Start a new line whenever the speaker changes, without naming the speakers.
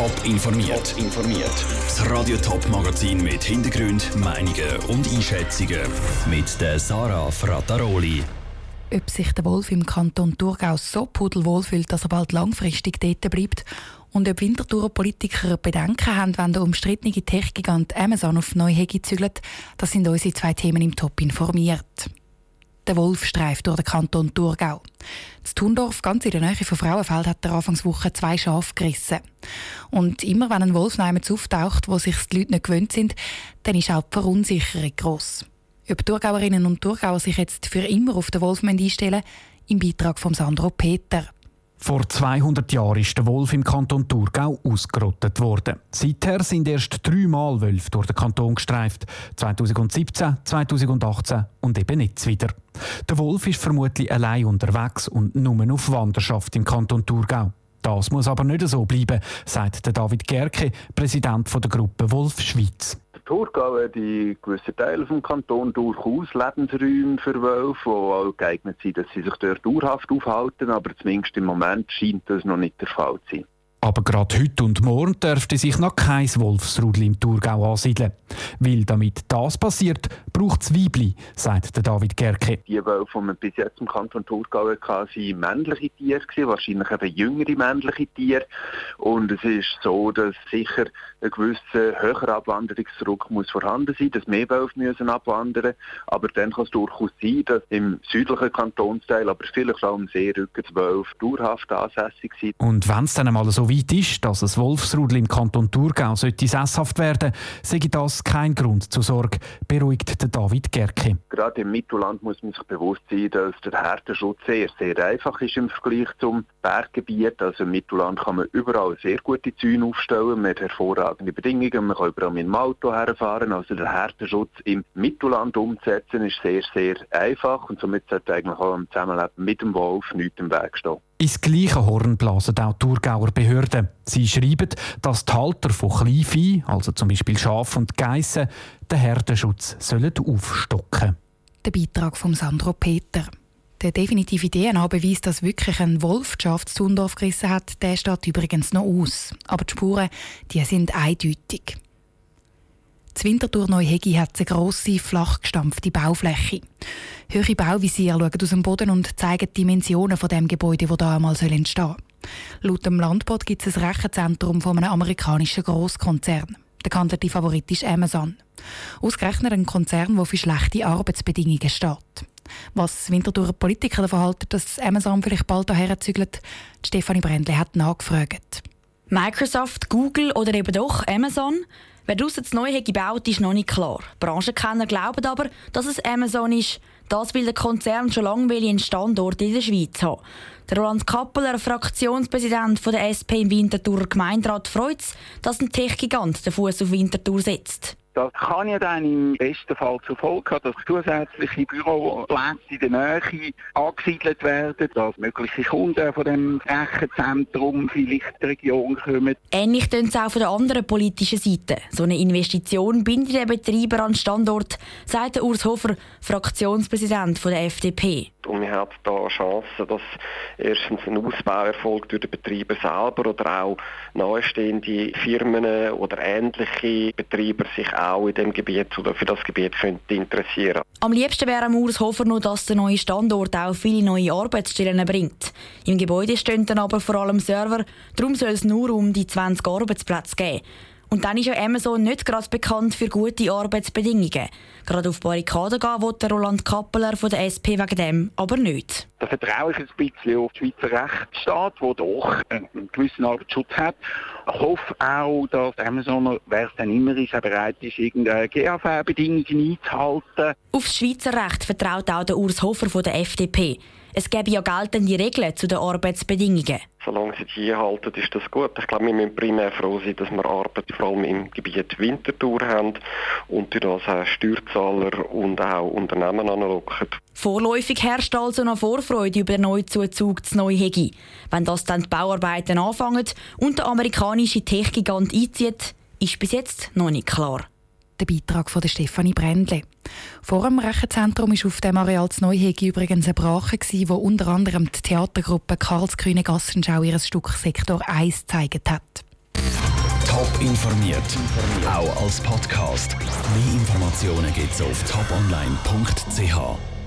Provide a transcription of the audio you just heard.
Top informiert. informiert. Das Radio Top Magazin mit Hintergrund, Meinungen und Einschätzungen mit der Sarah Frataroli.
Ob sich der Wolf im Kanton Thurgau so pudelwohl fühlt, dass er bald langfristig dort bleibt und ob Winterthurer Politiker Bedenken haben, wenn der umstrittene Tech-Gigant Amazon auf Neuhegi zügelt, das sind unsere zwei Themen im Top informiert. Der Wolf streift durch den Kanton Thurgau. Das Thundorf, ganz in der Nähe von Frauenfeld, hat der Anfangswoche zwei Schafe gerissen. Und immer wenn ein Wolf neu auftaucht, wo sich die Leute nicht gewöhnt sind, dann ist auch die Verunsicherung gross. Ob Thurgauerinnen und Thurgauer sich jetzt für immer auf den Wolf einstellen müssen, im Beitrag von Sandro Peter.
Vor 200 Jahren ist der Wolf im Kanton Thurgau ausgerottet worden. Seither sind erst dreimal Wölfe durch den Kanton gestreift. 2017, 2018 und eben jetzt wieder. Der Wolf ist vermutlich allein unterwegs und nur auf Wanderschaft im Kanton Thurgau. Das muss aber nicht so bleiben, sagt David Gerke, Präsident der Gruppe Wolf Schweiz.
Thurgau hat in gewissen Teilen des Kantons durchaus Lebensräume für Wölfe, die auch geeignet sind, dass sie sich dort dauerhaft aufhalten, aber zumindest im Moment scheint das noch nicht der Fall zu sein.
Aber gerade heute und morgen dürfte sich noch kein Wolfsrudel im Thurgau ansiedeln. Weil damit das passiert, braucht es Weibli, sagt der David Gerke.
Die Wölfe, die man bis jetzt im Kanton Thurgau hatte, waren männliche Tiere, wahrscheinlich eben jüngere männliche Tiere. Und es ist so, dass sicher ein gewisser höherer Abwanderungsdruck muss vorhanden sein, dass mehr Wölfe müssen abwandern Aber dann kann es durchaus sein, dass im südlichen Kantonsteil, aber vielleicht auch im Seerücken, die Wölfe dauerhaft ansässig sind.
Und wenn es dann einmal so weit ist, dass ein Wolfsrudel im Kanton Thurgau sollte sesshaft werden, sei das kein Grund zur Sorge, beruhigt David Gerke.
Gerade im Mittelland muss man sich bewusst sein, dass der Härteschutz sehr, sehr einfach ist im Vergleich zum Berggebiet. Also im Mittelland kann man überall sehr gute Zäune aufstellen mit hervorragenden Bedingungen. Man kann überall mit dem Auto herfahren. Also der Härteschutz im Mittelland umzusetzen ist sehr, sehr einfach und somit sollte eigentlich auch im Zusammenleben mit dem Wolf nichts im Weg stehen.
Ins gleiche Horn blasen auch Thurgauer Behörden. Sie schreiben, dass die Halter von Kleinvieh, also zum Beispiel Schaf und Geissen, den Herdenschutz sollen aufstocken
Der Beitrag von Sandro Peter. Der definitive DNA-Beweis, dass wirklich ein Wolf die Schaf zu Zundorf gerissen hat, der steht übrigens noch aus. Aber die Spuren die sind eindeutig. Das Winterthur Neuhegi hat eine grosse, flach gestampfte Baufläche. Höhere Bauvisier schauen aus dem Boden und zeigen die Dimensionen von dem Gebäude, das da einmal entstehen soll. Laut dem Landbot gibt es ein Rechenzentrum von einem amerikanischen Großkonzern. Der gehandelte Favorit ist Amazon. Ausgerechnet ein Konzern, der für schlechte Arbeitsbedingungen steht. Was Winterthur Politiker davon halten, dass Amazon vielleicht bald hierher zügelt, Stefanie Brändle hat nachgefragt.
Microsoft, Google oder eben doch Amazon? Wer daraus das Neue gebaut ist noch nicht klar. Branchenkenner glauben aber, dass es Amazon ist. Das will der Konzern schon lange einen Standort in der Schweiz haben. Der Roland Kappeler, Fraktionspräsident der SP im Winterthur Gemeinderat, freut es, dass ein Tech-Gigant den Fuß auf Winterthur setzt.
Das kann ja dann im besten Fall zur Folge haben, dass zusätzliche Büroplätze in der Nähe angesiedelt werden, dass mögliche Kunden von dem Rechenzentrum vielleicht in die Region kommen.
Ähnlich tun es auch von der anderen politischen Seite. So eine Investition bindet den Betreiber an den Standort, sagt Urs Hofer, Fraktionspräsident der FDP.
Und wir haben da Chancen, dass erstens ein Ausbau erfolgt durch den Betreiber selber oder auch nahestehende Firmen oder ähnliche Betreiber sich auch in dem Gebiet oder für das Gebiet könnten interessieren.
Am liebsten wäre Urshofer nur, dass der neue Standort auch viele neue Arbeitsstellen bringt. Im Gebäude stehen dann aber vor allem Server, darum soll es nur um die 20 Arbeitsplätze gehen. Und dann ist ja Amazon nicht gerade bekannt für gute Arbeitsbedingungen. Gerade auf Barrikaden gehen will der Roland Kappeler von der SP wegen dem aber nicht.
Da vertraue ich ein bisschen auf den Schweizer Rechtsstaat, der doch einen gewissen Arbeitsschutz hat. Ich hoffe auch, dass Amazon, wer es dann immer ist, bereit ist, irgendeine GAV-Bedingungen einzuhalten.
Auf das Schweizer Recht vertraut auch der Urs Hofer von der FDP. Es gäbe ja geltende Regeln zu den Arbeitsbedingungen.
Solange sie die einhalten, ist das gut. Ich glaube, wir müssen primär froh sein, dass wir Arbeit vor allem im Gebiet Winterthur haben und durch das auch Steuerzahler und auch Unternehmen anlocken.
Vorläufig herrscht also noch Vorfreude über den Neuzuzug zu Neuhegi. Wenn das dann die Bauarbeiten anfangen und der amerikanische Tech-Gigant einzieht, ist bis jetzt noch nicht klar
der Beitrag von Stefanie Brändle. Vor dem Rechenzentrum war auf dem Areal zu Neuhegi übrigens eine Brache, wo unter anderem die Theatergruppe Karlsgrüne Gassenschau ihr Stück Sektor 1 gezeigt hat.
Top informiert, auch als Podcast. Mehr Informationen gibt's auf toponline.ch.